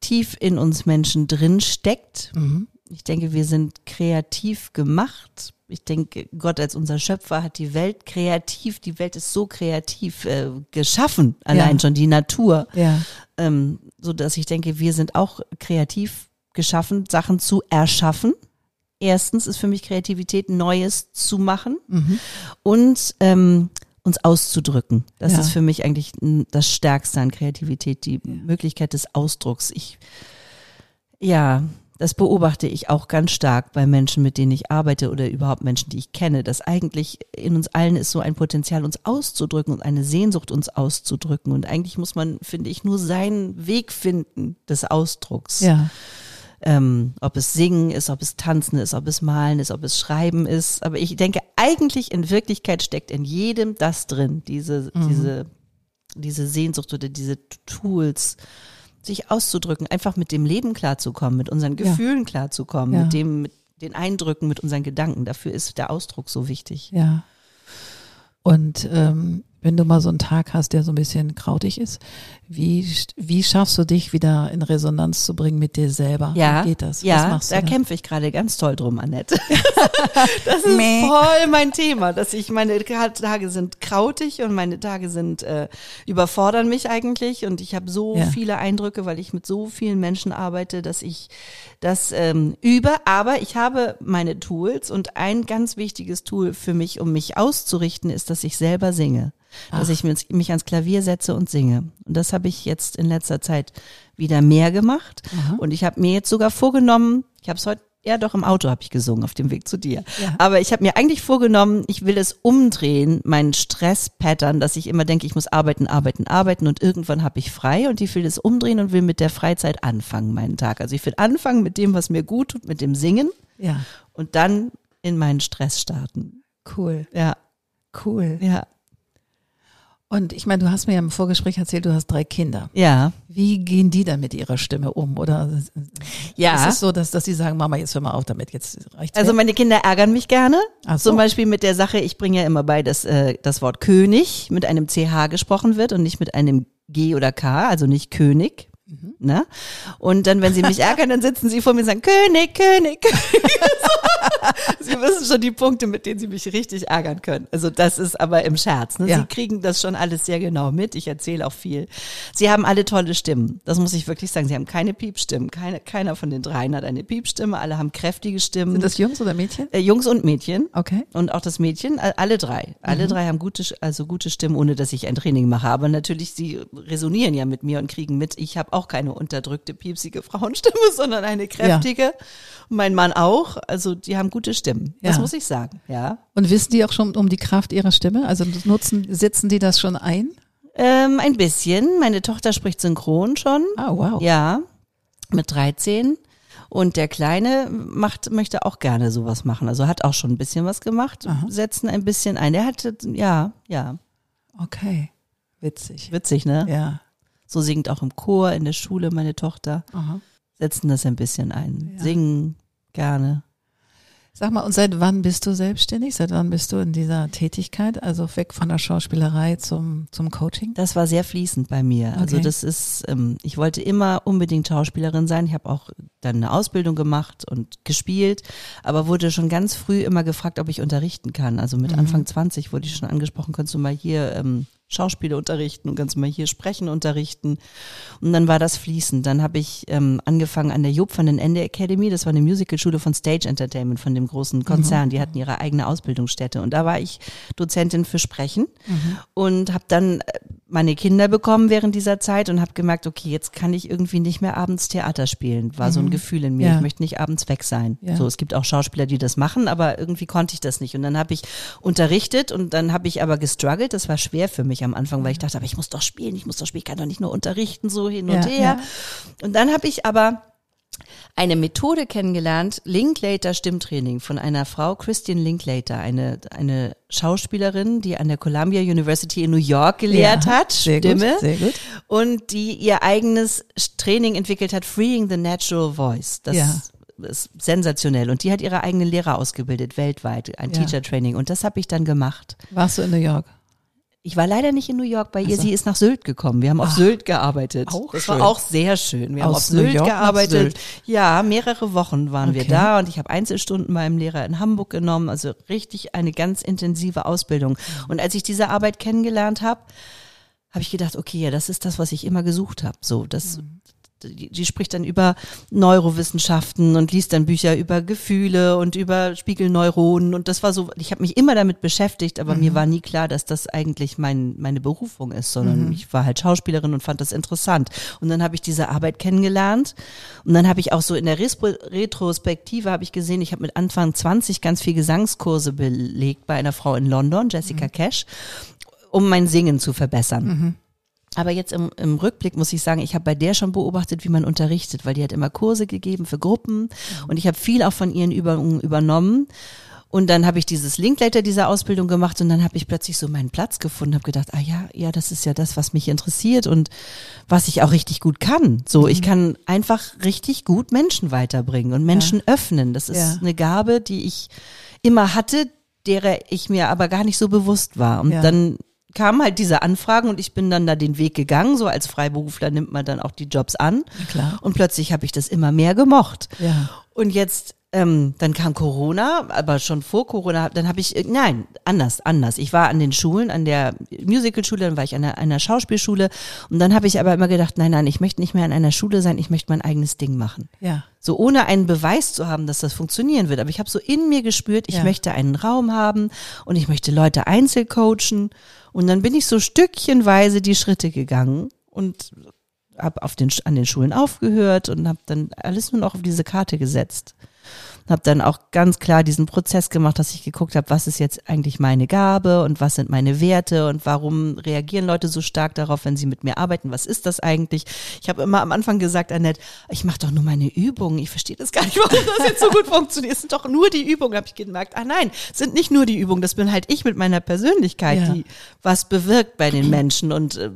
tief in uns Menschen drin steckt. Mhm. Ich denke, wir sind kreativ gemacht. Ich denke, Gott als unser Schöpfer hat die Welt kreativ, die Welt ist so kreativ äh, geschaffen, allein Ja. schon die Natur, Ja, ähm, so dass ich denke, wir sind auch kreativ geschaffen, Sachen zu erschaffen. Erstens ist für mich Kreativität Neues zu machen mhm. und ähm, uns auszudrücken. Das Ja. ist für mich eigentlich das Stärkste an Kreativität, die Möglichkeit des Ausdrucks. Ich, ja, das beobachte ich auch ganz stark bei Menschen, mit denen ich arbeite oder überhaupt Menschen, die ich kenne, dass eigentlich in uns allen ist so ein Potenzial, uns auszudrücken und eine Sehnsucht, uns auszudrücken. Und eigentlich muss man, finde ich, nur seinen Weg finden des Ausdrucks. ja, Ähm, ob es Singen ist, ob es Tanzen ist, ob es Malen ist, ob es Schreiben ist. Aber ich denke, eigentlich in Wirklichkeit steckt in jedem das drin, diese, Mhm. diese, diese Sehnsucht oder diese Tools, sich auszudrücken, einfach mit dem Leben klarzukommen, mit unseren Ja. Gefühlen klarzukommen, Ja. mit dem, mit den Eindrücken, mit unseren Gedanken. Dafür ist der Ausdruck so wichtig. Ja. Und ähm, wenn du mal so einen Tag hast, der so ein bisschen krautig ist, wie, wie schaffst du dich wieder in Resonanz zu bringen mit dir selber? Ja, Wie geht das? Was ja, machst du da da? kämpfe ich gerade ganz toll drum, Annette. *laughs* das ist Meh. voll mein Thema, dass ich meine Tage sind krautig und meine Tage sind äh, überfordern mich eigentlich und ich habe so Ja. viele Eindrücke, weil ich mit so vielen Menschen arbeite, dass ich das ähm, übe. Aber ich habe meine Tools und ein ganz wichtiges Tool für mich, um mich auszurichten, ist, dass ich selber singe. Dass Ach. ich mich, mich ans Klavier setze und singe. Und das habe ich jetzt in letzter Zeit wieder mehr gemacht. Aha. Und ich habe mir jetzt sogar vorgenommen, ich habe es heute, ja doch im Auto habe ich gesungen, auf dem Weg zu dir. Ja. Aber ich habe mir eigentlich vorgenommen, ich will es umdrehen, meinen Stress-Pattern, dass ich immer denke, ich muss arbeiten, arbeiten, arbeiten und irgendwann habe ich frei und ich will es umdrehen und will mit der Freizeit anfangen, meinen Tag. Also ich will anfangen mit dem, was mir gut tut, mit dem Singen Ja, und dann in meinen Stress starten. cool, Ja, cool. ja, Und ich meine, du hast mir ja im Vorgespräch erzählt, du hast drei Kinder. ja. Wie gehen die dann mit ihrer Stimme um? Oder Ja. ist es so, dass, dass sie sagen, Mama, jetzt hör mal auf damit, jetzt reicht's Also meine Kinder ärgern mich gerne. Ach so. Zum Beispiel mit der Sache, ich bringe ja immer bei, dass äh, das Wort König mit einem CH gesprochen wird und nicht mit einem G oder K, also nicht König. Mhm. Ne? Und dann, wenn sie mich *laughs* ärgern, dann sitzen sie vor mir und sagen, König, König, König. *laughs* sie wissen schon die Punkte, mit denen sie mich richtig ärgern können. Also das ist aber im Scherz. Ne? Ja. Sie kriegen das schon alles sehr genau mit. Ich erzähle auch viel. Sie haben alle tolle Stimmen. Das muss ich wirklich sagen. Sie haben keine Piepstimmen. Keine, keiner von den dreien hat eine Piepstimme. Alle haben kräftige Stimmen. Sind das Jungs oder Mädchen? Äh, Jungs und Mädchen. Okay. Und auch das Mädchen, alle drei. Alle drei haben gute, also gute Stimmen, ohne dass ich ein Training mache. Aber natürlich, sie resonieren ja mit mir und kriegen mit. Ich habe auch keine unterdrückte, piepsige Frauenstimme, *laughs* sondern eine kräftige. Und mein Mann auch. Also die haben gute Stimmen. Das Ja. muss ich sagen, ja. Und wissen die auch schon um die Kraft ihrer Stimme? Also nutzen, setzen die das schon ein? Ähm, ein bisschen. Meine Tochter spricht synchron schon. Ah, wow. Ja, mit 13. Und der Kleine macht, möchte auch gerne sowas machen. Also hat auch schon ein bisschen was gemacht, Aha. setzen ein bisschen ein. Der hatte, ja, ja, Okay. Witzig. witzig, ne? Ja. So singt auch im Chor in der Schule meine Tochter. Aha. Setzen das ein bisschen ein. Ja. Singen gerne. Sag mal, und seit wann bist du selbstständig? Seit wann bist du in dieser Tätigkeit? Also weg von der Schauspielerei zum, zum Coaching? Das war sehr fließend bei mir. Also Okay. das ist, ähm, ich wollte immer unbedingt Schauspielerin sein. Ich habe auch dann eine Ausbildung gemacht und gespielt, aber wurde schon ganz früh immer gefragt, ob ich unterrichten kann. Also mit Mhm. Anfang 20 wurde ich schon angesprochen, kannst du mal hier ähm, Schauspiele unterrichten und du mal hier sprechen unterrichten. Und dann war das fließend. Dann habe ich ähm, angefangen an der Job van den Ende Academy. Das war eine Musicalschule von Stage Entertainment, von dem großen Konzern. Die hatten ihre eigene Ausbildungsstätte. Und da war ich Dozentin für Sprechen und habe dann äh, meine Kinder bekommen während dieser Zeit und habe gemerkt, okay, jetzt kann ich irgendwie nicht mehr abends Theater spielen. War so ein Gefühl in mir. Ja. Ich möchte nicht abends weg sein. Ja. So, es gibt auch Schauspieler, die das machen, aber irgendwie konnte ich das nicht. Und dann habe ich unterrichtet und dann habe ich aber gestruggelt. Das war schwer für mich am Anfang, weil ich dachte, aber ich muss doch spielen, ich muss doch spielen, ich kann doch nicht nur unterrichten, so hin und Ja, her. ja. Und dann habe ich aber eine Methode kennengelernt, Linklater Stimmtraining von einer Frau, Christian Linklater, eine, eine Schauspielerin, die an der Columbia University in New York gelehrt Ja, hat, sehr Stimme, Gut, sehr gut. und die ihr eigenes Training entwickelt hat, Freeing the Natural Voice. Das Ja. ist sensationell. Und die hat ihre eigenen Lehrer ausgebildet, weltweit, ein Ja. Teacher Training. Und das habe ich dann gemacht. Warst du in New York? Ich war leider nicht in New York bei ihr, so. sie ist nach Sylt gekommen. Wir haben auf Ach, Sylt gearbeitet. auch das schön. war auch sehr schön. Wir haben Aus auf New Sylt gearbeitet. Sylt. Ja, mehrere Wochen waren wir Okay. da und ich habe Einzelstunden beim Lehrer in Hamburg genommen. Also richtig eine ganz intensive Ausbildung. Und als ich diese Arbeit kennengelernt habe, habe ich gedacht, okay, ja, das ist das, was ich immer gesucht habe. So, das, die, die spricht dann über Neurowissenschaften und liest dann Bücher über Gefühle und über Spiegelneuronen. Und das war so, ich habe mich immer damit beschäftigt, aber mir war nie klar, dass das eigentlich mein, meine Berufung ist, sondern ich war halt Schauspielerin und fand das interessant. Und dann habe ich diese Arbeit kennengelernt. Und dann habe ich auch so in der Retrospektive habe ich gesehen, ich habe mit Anfang 20 ganz viel Gesangskurse belegt bei einer Frau in London, Jessica Cash, um mein Singen zu verbessern. Aber jetzt im, im Rückblick muss ich sagen, ich habe bei der schon beobachtet, wie man unterrichtet, weil die hat immer Kurse gegeben für Gruppen und ich habe viel auch von ihren Übungen übernommen. Und dann habe ich dieses Linkletter dieser Ausbildung gemacht und dann habe ich plötzlich so meinen Platz gefunden, habe gedacht, ah ja, ja, das ist ja das, was mich interessiert und was ich auch richtig gut kann. So, ich kann einfach richtig gut Menschen weiterbringen und Menschen öffnen. Das ist Ja. eine Gabe, die ich immer hatte, derer ich mir aber gar nicht so bewusst war. Und Ja. dann kamen halt diese Anfragen und ich bin dann da den Weg gegangen. So als Freiberufler nimmt man dann auch die Jobs an. Klar. Und plötzlich habe ich das immer mehr gemocht. Ja. Und jetzt, ähm, dann kam Corona, aber schon vor Corona, dann habe ich, äh, nein, anders, anders. Ich war an den Schulen, an der Musicalschule, dann war ich an einer, einer Schauspielschule und dann habe ich aber immer gedacht, nein, nein, ich möchte nicht mehr an einer Schule sein, ich möchte mein eigenes Ding machen. Ja. So ohne einen Beweis zu haben, dass das funktionieren wird. Aber ich habe so in mir gespürt, ich Ja. möchte einen Raum haben und ich möchte Leute einzeln coachen. Und dann bin ich so stückchenweise die Schritte gegangen und habe auf den, an den Schulen aufgehört und habe dann alles nur noch auf diese Karte gesetzt. Habe dann auch ganz klar diesen Prozess gemacht, dass ich geguckt habe, was ist jetzt eigentlich meine Gabe und was sind meine Werte und warum reagieren Leute so stark darauf, wenn sie mit mir arbeiten? Was ist das eigentlich? Ich habe immer am Anfang gesagt, Annette, ich mache doch nur meine Übungen. Ich verstehe das gar nicht, warum das jetzt so gut funktioniert. Es sind doch nur die Übungen, habe ich gemerkt. Ah nein, es sind nicht nur die Übungen. Das bin halt ich mit meiner Persönlichkeit, Ja. die was bewirkt bei den Menschen und äh,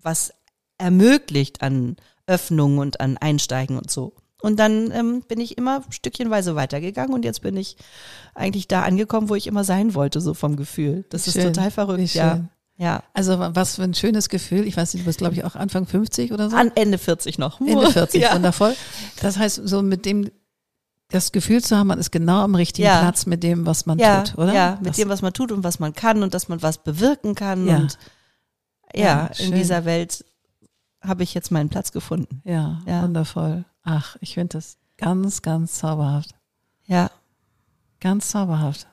was ermöglicht an Öffnungen und an Einsteigen und so. Und dann ähm, bin ich immer stückchenweise weitergegangen und jetzt bin ich eigentlich da angekommen, wo ich immer sein wollte, so vom Gefühl. Das Wie ist schön, total verrückt, ja. schön. Ja. Also was für ein schönes Gefühl. Ich weiß nicht, du bist, glaube ich, auch Anfang 50 oder so. An Ende 40 noch. Ende *laughs* 40, ja. wundervoll. Das heißt, so mit dem, das Gefühl zu haben, man ist genau am richtigen Ja. Platz mit dem, was man ja, tut, oder? Ja, mit das, dem, was man tut und was man kann und dass man was bewirken kann. Ja. Und ja, in schön. dieser Welt habe ich jetzt meinen Platz gefunden. ja, Ja. wundervoll. Ach, ich finde das ganz, ganz zauberhaft. Ja. Ganz zauberhaft.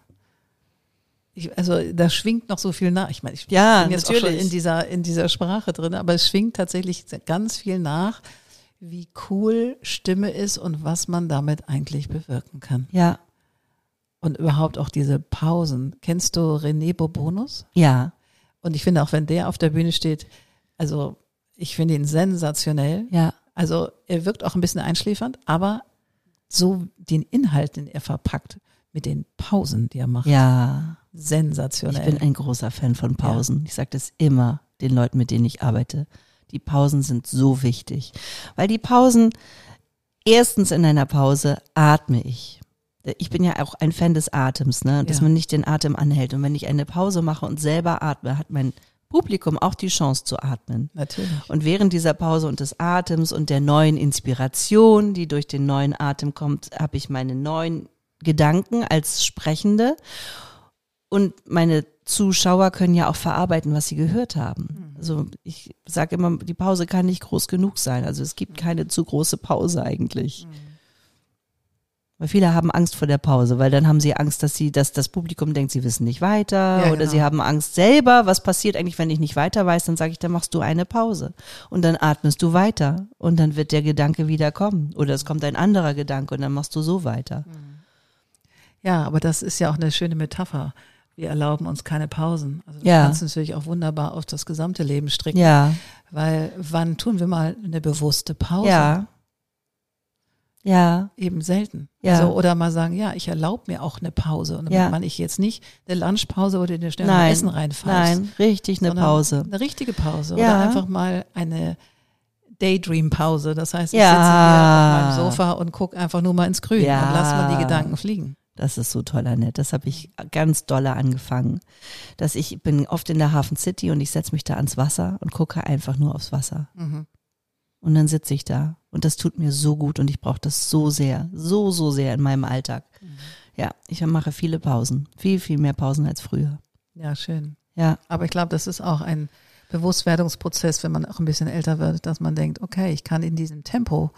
Ich, also da schwingt noch so viel nach. Ich meine, ich Ja, bin jetzt auch schon natürlich. in dieser, in dieser Sprache drin, aber es schwingt tatsächlich ganz viel nach, wie cool Stimme ist und was man damit eigentlich bewirken kann. Ja. Und überhaupt auch diese Pausen. Kennst du René Bobonus? Ja. Und ich finde auch, wenn der auf der Bühne steht, also ich finde ihn sensationell. Ja. Also er wirkt auch ein bisschen einschläfernd, aber so den Inhalt, den er verpackt, mit den Pausen, die er macht, Ja. Ich sensationell. bin ein großer Fan von Pausen. Ich sage das immer den Leuten, mit denen ich arbeite. Die Pausen sind so wichtig, weil die Pausen, erstens in einer Pause atme ich. Ich bin ja auch ein Fan des Atems, ne? dass Ja. man nicht den Atem anhält. Und wenn ich eine Pause mache und selber atme, hat mein Publikum auch die Chance zu atmen. Natürlich. Und während dieser Pause und des Atems und der neuen Inspiration, die durch den neuen Atem kommt, habe ich meine neuen Gedanken als Sprechende. Und meine Zuschauer können ja auch verarbeiten, was sie gehört haben. Also ich sage immer, die Pause kann nicht groß genug sein. Also es gibt keine zu große Pause eigentlich. Weil viele haben Angst vor der Pause, weil dann haben sie Angst, dass sie, dass das Publikum denkt, sie wissen nicht weiter Ja, oder genau. sie haben Angst selber. Was passiert eigentlich, wenn ich nicht weiter weiß? Dann sage ich, dann machst du eine Pause und dann atmest du weiter und dann wird der Gedanke wieder kommen oder es kommt ein anderer Gedanke und dann machst du so weiter. Ja, aber das ist ja auch eine schöne Metapher. Wir erlauben uns keine Pausen. Also du Ja. kannst natürlich auch wunderbar auf das gesamte Leben stricken. Ja, Weil wann tun wir mal eine bewusste Pause? ja, ja, Eben selten. Ja. Also, oder mal sagen, ja, ich erlaube mir auch eine Pause. Und damit Ja. meine ich jetzt nicht eine Lunchpause, wo du dir schnell ein nein, Essen reinfällst. nein, richtig eine Pause. Eine richtige Pause. Ja. Oder einfach mal eine Daydream-Pause. Das heißt, ich Ja. sitze hier auf meinem Sofa und gucke einfach nur mal ins Grün Ja. und lass mal die Gedanken fliegen. Das ist so toll, Annette. Das habe ich ganz dolle angefangen. Dass ich bin oft in der Hafen City und ich setze mich da ans Wasser und gucke einfach nur aufs Wasser. Mhm. Und dann sitze ich da. Und das tut mir so gut und ich brauche das so sehr, so, so sehr in meinem Alltag. Ja, ich mache viele Pausen. Viel, viel mehr Pausen als früher. Ja, schön. Ja, Aber ich glaube, das ist auch ein Bewusstwerdungsprozess, wenn man auch ein bisschen älter wird, dass man denkt, okay, ich kann in diesem Tempo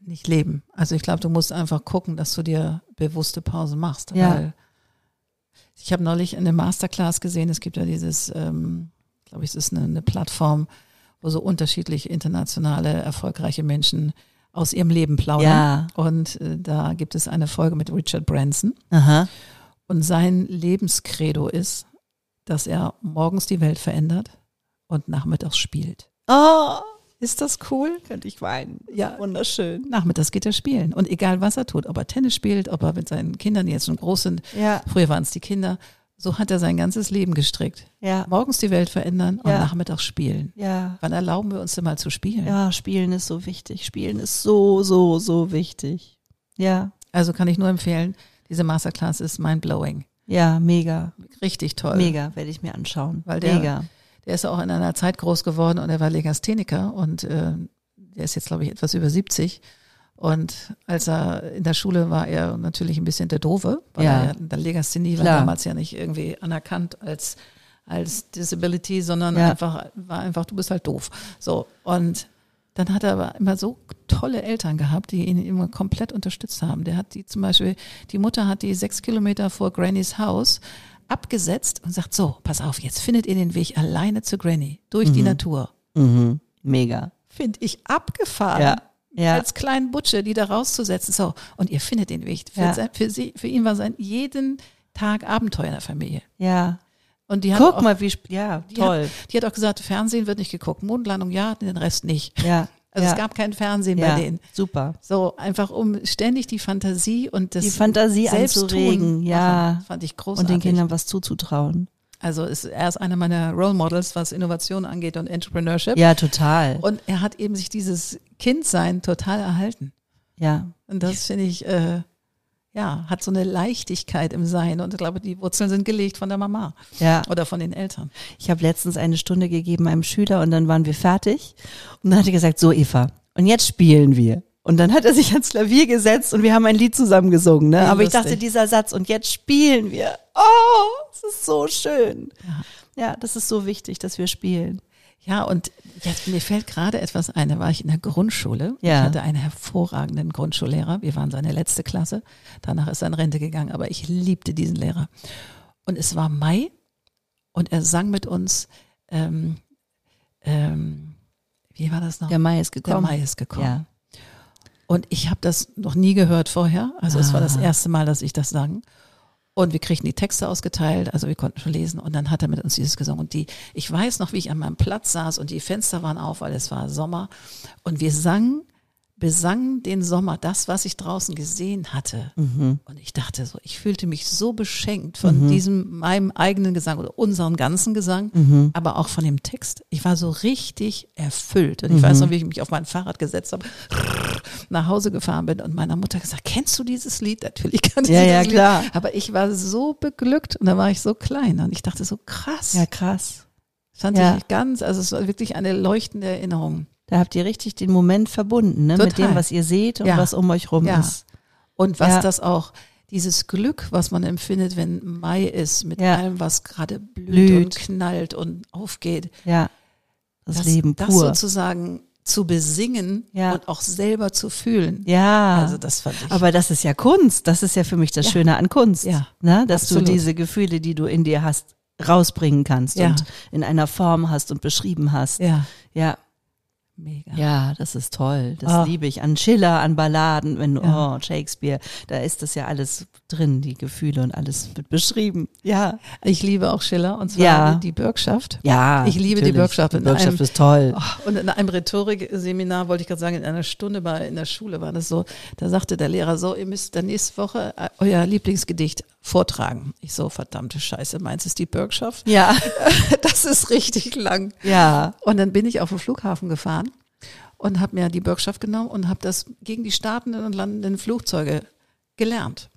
nicht leben. Also ich glaube, du musst einfach gucken, dass du dir bewusste Pause machst. Ja. Ich habe neulich eine Masterclass gesehen, es gibt ja dieses, ähm, glaube ich, es ist eine, eine Plattform, wo so unterschiedlich internationale, erfolgreiche Menschen aus ihrem Leben plaudern. Ja. Und äh, da gibt es eine Folge mit Richard Branson. aha, Und sein Lebenskredo ist, dass er morgens die Welt verändert und nachmittags spielt. Oh, Ist das cool? könnte ich weinen. Ja. Wunderschön. Nachmittags geht er spielen. Und egal was er tut, ob er Tennis spielt, ob er mit seinen Kindern, die jetzt schon groß sind, Ja, früher waren es die Kinder, so hat er sein ganzes Leben gestrickt. ja, Morgens die Welt verändern und Ja. nachmittags spielen. ja. Wann erlauben wir uns denn mal zu spielen? Ja, Spielen ist so wichtig. Spielen ist so, so, so wichtig. Ja, Also kann ich nur empfehlen, diese Masterclass ist mindblowing. ja, mega. Richtig toll. Mega, werde ich mir anschauen. Weil der- mega. Der ist auch in einer Zeit groß geworden und er war Legastheniker und äh, der ist jetzt, glaube ich, etwas über 70. Und als er in der Schule war, er natürlich ein bisschen der Doofe, weil Ja. er der Legasthenie war damals ja nicht irgendwie anerkannt als, als Disability, sondern Ja. einfach, war einfach, du bist halt doof. So. Und dann hat er aber immer so tolle Eltern gehabt, die ihn immer komplett unterstützt haben. Der hat die zum Beispiel, die Mutter hat die sechs Kilometer vor Grannys Haus abgesetzt und sagt, so, pass auf, jetzt findet ihr den Weg alleine zu Granny, durch die Natur. Mhm. Mega. Finde ich abgefahren. Ja. Ja. Als kleinen Butsche, die da rauszusetzen. So, und ihr findet den Weg. Für, Ja. sein, für, sie, für ihn war sein jeden Tag Abenteuer in der Familie. Ja. Und die hat Guck auch, mal, wie, ja, die toll. Hat, die hat auch gesagt, Fernsehen wird nicht geguckt. Mondlandung ja, den Rest nicht. Ja. Also ja. es gab kein Fernsehen ja. bei denen. Super. So, einfach um ständig die Fantasie und das Die Fantasie Selbsttun anzuregen, ja. Fand ich großartig. Und den Kindern was zuzutrauen. Also ist, er ist einer meiner Role Models, was Innovation angeht und Entrepreneurship. Ja, total. Und er hat eben sich dieses Kindsein total erhalten. Ja. Und das finde ich, äh, ja, hat so eine Leichtigkeit im Sein. Und ich glaube, die Wurzeln sind gelegt von der Mama Ja. oder von den Eltern. Ich habe letztens eine Stunde gegeben einem Schüler und dann waren wir fertig. Und dann hat er gesagt, so Eva, und jetzt spielen wir. Und dann hat er sich ans Klavier gesetzt und wir haben ein Lied zusammen gesungen. Ne? Aber ich lustig. dachte, dieser Satz, und jetzt spielen wir. Oh, es ist so schön. Ja, das ist so wichtig, dass wir spielen. Ja, und jetzt, mir fällt gerade etwas ein. Da war ich in der Grundschule. Ja. Ich hatte einen hervorragenden Grundschullehrer. Wir waren seine letzte Klasse. Danach ist er in Rente gegangen. Aber ich liebte diesen Lehrer. Und es war Mai und er sang mit uns, ähm, ähm, wie war das noch? Der Mai ist Der gekommen. Mai ist gekommen. Ja. Und ich habe das noch nie gehört vorher. Also es war das Ah. erste Mal, dass ich das sang. Und wir kriegten die Texte ausgeteilt, also wir konnten schon lesen. Und dann hat er mit uns dieses gesungen. Und die, ich weiß noch, wie ich an meinem Platz saß und die Fenster waren auf, weil es war Sommer. Und wir sangen, besangen den Sommer, das, was ich draußen gesehen hatte. Mhm. Und ich dachte so, ich fühlte mich so beschenkt von diesem, meinem eigenen Gesang oder unserem ganzen Gesang, Mhm. aber auch von dem Text. Ich war so richtig erfüllt. Und ich Mhm. weiß noch, wie ich mich auf mein Fahrrad gesetzt habe, *laughs* nach Hause gefahren bin und meiner Mutter gesagt, kennst du dieses Lied? Natürlich kannte Ja, sie ja, das Lied. klar. Aber ich war so beglückt und da war ich so klein und ich dachte so krass. Ja, krass. Fand Ja. ich ganz, also es war wirklich eine leuchtende Erinnerung. Da habt ihr richtig den Moment verbunden, ne? mit dem, was ihr seht und Ja. was um euch rum Ja. ist. Und was Ja. das auch, dieses Glück, was man empfindet, wenn Mai ist, mit allem, was gerade blüht, Blüht. und knallt und aufgeht. Ja. Das, Leben das pur. sozusagen zu besingen Ja. und auch selber zu fühlen. ja. Also das fand ich. Aber das ist ja Kunst. Das ist ja für mich das Ja. Schöne an Kunst. Ja, Ne? Dass absolut. du diese Gefühle, die du in dir hast, rausbringen kannst Ja. und in einer Form hast und beschrieben hast. ja, Ja, mega. ja, das ist toll. Das Ah. liebe ich. An Schiller, an Balladen, wenn Ja. oh, Shakespeare, da ist das ja alles drin, die Gefühle und alles wird beschrieben. Ja. Ich liebe auch Schiller und zwar Ja. die Bürgschaft. Ja. Ich liebe die natürlich. Bürgschaft. Die Bürgschaft einem- ist toll. Oh, Und in einem Rhetorikseminar, wollte ich gerade sagen, in einer Stunde bei, in der Schule war das so, da sagte der Lehrer so, ihr müsst dann nächste Woche äh, euer Lieblingsgedicht vortragen. Ich so, verdammte Scheiße, meins ist die Bürgschaft? Ja. *laughs* Das ist richtig lang. Ja. Und dann bin ich auf den Flughafen gefahren und habe mir die Bürgschaft genommen und habe das gegen die startenden und landenden Flugzeuge gelernt.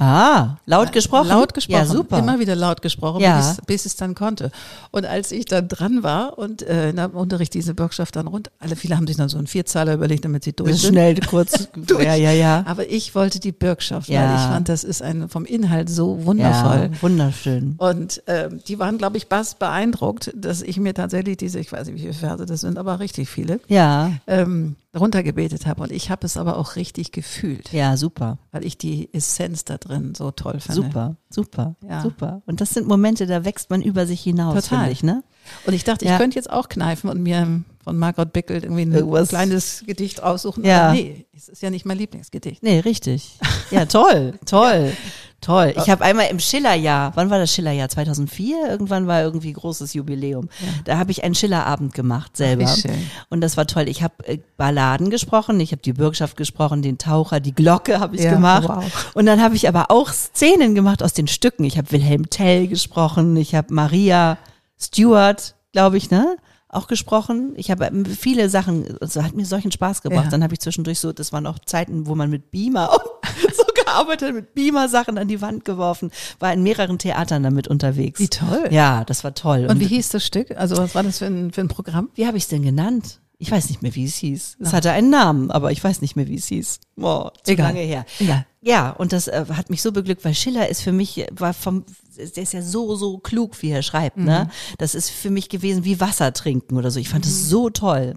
Ah, laut gesprochen? Laut gesprochen. Ja, super. Immer wieder laut gesprochen, Ja. bis, bis es dann konnte. Und als ich dann dran war und äh, in der Unterricht diese Bürgschaft dann rund, alle viele haben sich dann so einen Vierzahler überlegt, damit sie durch sind. schnell, *laughs* kurz. Durch. Ja, ja, ja. Aber ich wollte die Bürgschaft, weil Ja. ich fand, das ist ein vom Inhalt so wundervoll. Ja, wunderschön. Und ähm, die waren, glaube ich, bass beeindruckt, dass ich mir tatsächlich diese, ich weiß nicht, wie viele Verse das sind, aber richtig viele, Ja, ähm, runtergebetet habe. Und ich habe es aber auch richtig gefühlt, ja, super. weil ich die Essenz da drin so toll fand. Super, super, Ja. super. Und das sind Momente, da wächst man über sich hinaus, Total. ich, ne? Und ich dachte, Ja. ich könnte jetzt auch kneifen und mir von Margot Bickel irgendwie ein Irgendwas. kleines Gedicht aussuchen. Ja. Aber nee, es ist ja nicht mein Lieblingsgedicht. Nee, richtig. Ja, toll, toll. *laughs* Toll. Ich habe einmal im Schillerjahr, wann war das Schillerjahr? 2004? Irgendwann war irgendwie großes Jubiläum. Da habe ich einen Schillerabend gemacht selber. schön. Und das war toll. Ich habe äh, Balladen gesprochen, ich habe die Bürgschaft gesprochen, den Taucher, die Glocke habe ich Ja, gemacht. wow. Und dann habe ich aber auch Szenen gemacht aus den Stücken. Ich habe Wilhelm Tell gesprochen, ich habe Maria Stewart, glaube ich, ne? Auch gesprochen. Ich habe ähm, viele Sachen, also hat mir solchen Spaß gebracht. Ja. Dann habe ich zwischendurch so, das waren auch Zeiten, wo man mit Beamer *laughs* *laughs* gearbeitet mit Beamer Sachen an die Wand geworfen, war in mehreren Theatern damit unterwegs. Wie toll. Ja, das war toll. Und wie hieß das Stück? Also was war das für ein, für ein Programm? wie habe ich es denn genannt? Ich weiß nicht mehr, wie es hieß. Es hatte einen Namen, aber ich weiß nicht mehr, wie es hieß. Oh, zu Egal. lange her. Egal. Ja, und das äh, hat mich so beglückt, weil Schiller ist für mich, war vom, der ist ja so, so klug, wie er schreibt, ne? Mhm. Das ist für mich gewesen wie Wasser trinken oder so. Ich fand es so toll.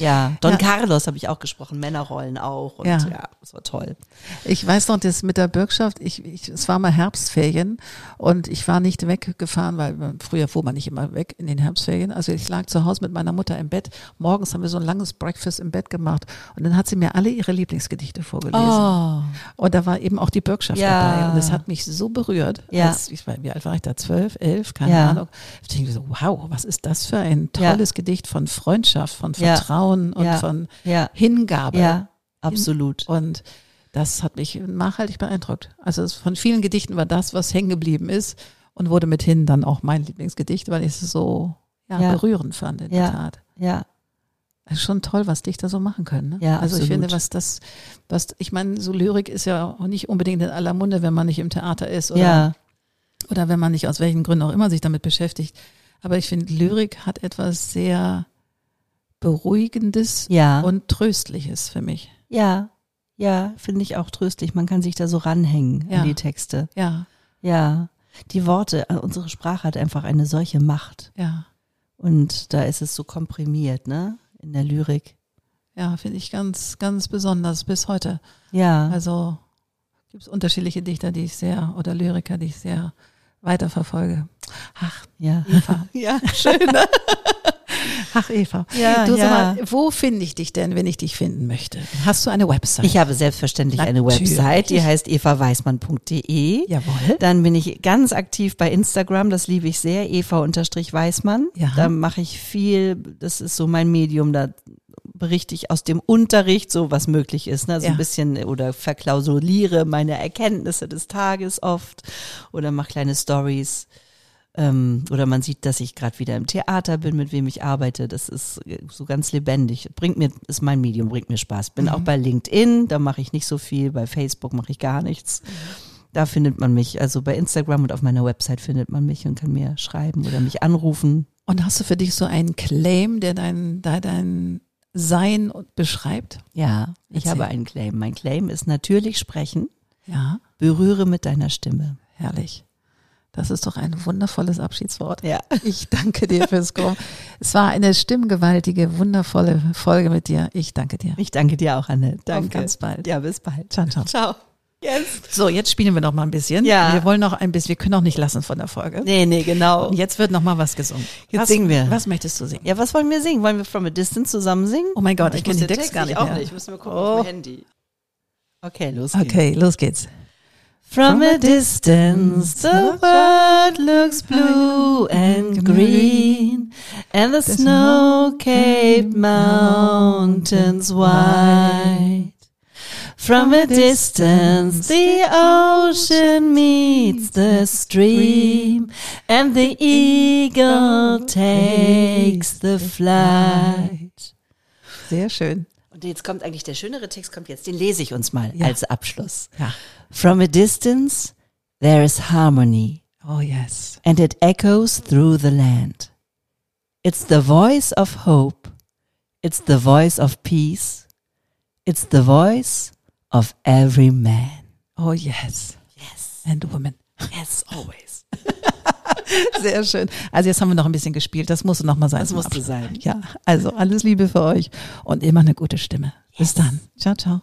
Ja, Don Ja. Carlos habe ich auch gesprochen, Männerrollen auch und Ja. ja, das war toll. Ich weiß noch, das mit der Bürgschaft, ich, ich, es war mal Herbstferien und ich war nicht weggefahren, weil früher fuhr man nicht immer weg in den Herbstferien. Also ich lag zu Hause mit meiner Mutter im Bett. Morgens haben wir so ein langes Breakfast im Bett gemacht und dann hat sie mir alle ihre Lieblingsgedichte vorgelesen. Oh, Und da war eben auch die Bürgschaft Ja. dabei. Und das hat mich so berührt. Ja. Als, ich war, wie alt war ich da? Zwölf, elf, keine. Ahnung. Ich denke so, wow, was ist das für ein tolles Gedicht von Freundschaft, von Ja. Vertrauen und Ja. von ja, Hingabe. ja, absolut. Und das hat mich nachhaltig beeindruckt. Also von vielen Gedichten war das, was hängen geblieben ist und wurde mithin dann auch mein Lieblingsgedicht, weil ich es so ja, Ja. berührend fand in der Tat. Ja, Es ist schon toll, was Dichter so machen können. Ne? Ja, also ich absolut. finde, was das, was ich meine, so Lyrik ist ja auch nicht unbedingt in aller Munde, wenn man nicht im Theater ist oder, ja, oder wenn man nicht aus welchen Gründen auch immer sich damit beschäftigt. Aber ich finde, Lyrik hat etwas sehr Beruhigendes ja. und Tröstliches für mich. Ja, ja, finde ich auch tröstlich. Man kann sich da so ranhängen Ja. an die Texte. Ja, Ja, die Worte, äh, unsere Sprache hat einfach eine solche Macht. ja. Und da ist es so komprimiert, ne? In der Lyrik. Ja, finde ich ganz, ganz besonders bis heute. Ja, Also gibt es unterschiedliche Dichter, die ich sehr, oder Lyriker, die ich sehr weiterverfolge. Ach, ja. Eva. *laughs* Ja, schön. *laughs* Ach, Eva. Ja, du, sag ja. mal, wo finde ich dich denn, wenn ich dich finden möchte? Hast du eine Website? Ich habe selbstverständlich eine Natürlich. Website, die heißt evaweismann.de. Jawohl. Dann bin ich ganz aktiv bei Instagram, das liebe ich sehr, eva-weißmann. Ja. Da mache ich viel, das ist so mein Medium, da berichte ich aus dem Unterricht, so was möglich ist, ne? so Ja. ein bisschen oder verklausuliere meine Erkenntnisse des Tages oft oder mache kleine Stories. Ähm, oder man sieht, dass ich gerade wieder im Theater bin, mit wem ich arbeite. Das ist äh, so ganz lebendig. Bringt mir, ist mein Medium, bringt mir Spaß. Bin auch bei LinkedIn, da mache ich nicht so viel. Bei Facebook mache ich gar nichts. Da findet man mich. Also bei Instagram und auf meiner Website findet man mich und kann mir schreiben oder mich anrufen. Und hast du für dich so einen Claim, der dein, der dein Sein beschreibt? Ja, ich Erzähl. habe einen Claim. Mein Claim ist natürlich sprechen. Ja, Berühre mit deiner Stimme. herrlich. Das ist doch ein wundervolles Abschiedswort. Ja. *laughs* Ich danke dir fürs Kommen. Es war eine stimmgewaltige, wundervolle Folge mit dir. Ich danke dir. Ich danke dir auch, Anne. Danke. Auf ganz bald. Ja, bis bald. Ciao, ciao. Ciao. Yes. So, jetzt spielen wir noch mal ein bisschen. Ja. Wir wollen noch ein bisschen, wir können auch nicht lassen von der Folge. Nee, nee, genau. Und jetzt wird noch mal was gesungen. Jetzt was, singen wir. Was möchtest du singen? Ja, was wollen wir singen? Wollen wir From a Distance zusammen singen? Oh mein Gott, ich muss kenne den Text gar nicht auch mehr. nicht. Müssen wir gucken Oh. auf dem Handy. Okay, los geht's. Okay, los geht's. From a distance, the world looks blue and green, and the snow-capped mountains white. From a distance, the ocean meets the stream, and the eagle takes the flight. Sehr schön. Und jetzt kommt eigentlich der schönere Text, kommt jetzt, den lese ich uns mal Ja. als Abschluss. Ja. From a distance, there is harmony, Oh yes. and it echoes through the land. It's the voice of hope. It's the voice of peace. It's the voice of every man. Oh yes. Yes. And woman. Yes, always. *laughs* Sehr schön. Also jetzt haben wir noch ein bisschen gespielt. Das musste noch mal sein. Das musste sein. Ja. Also alles Liebe für euch und immer eine gute Stimme. Bis dann. Ciao, ciao.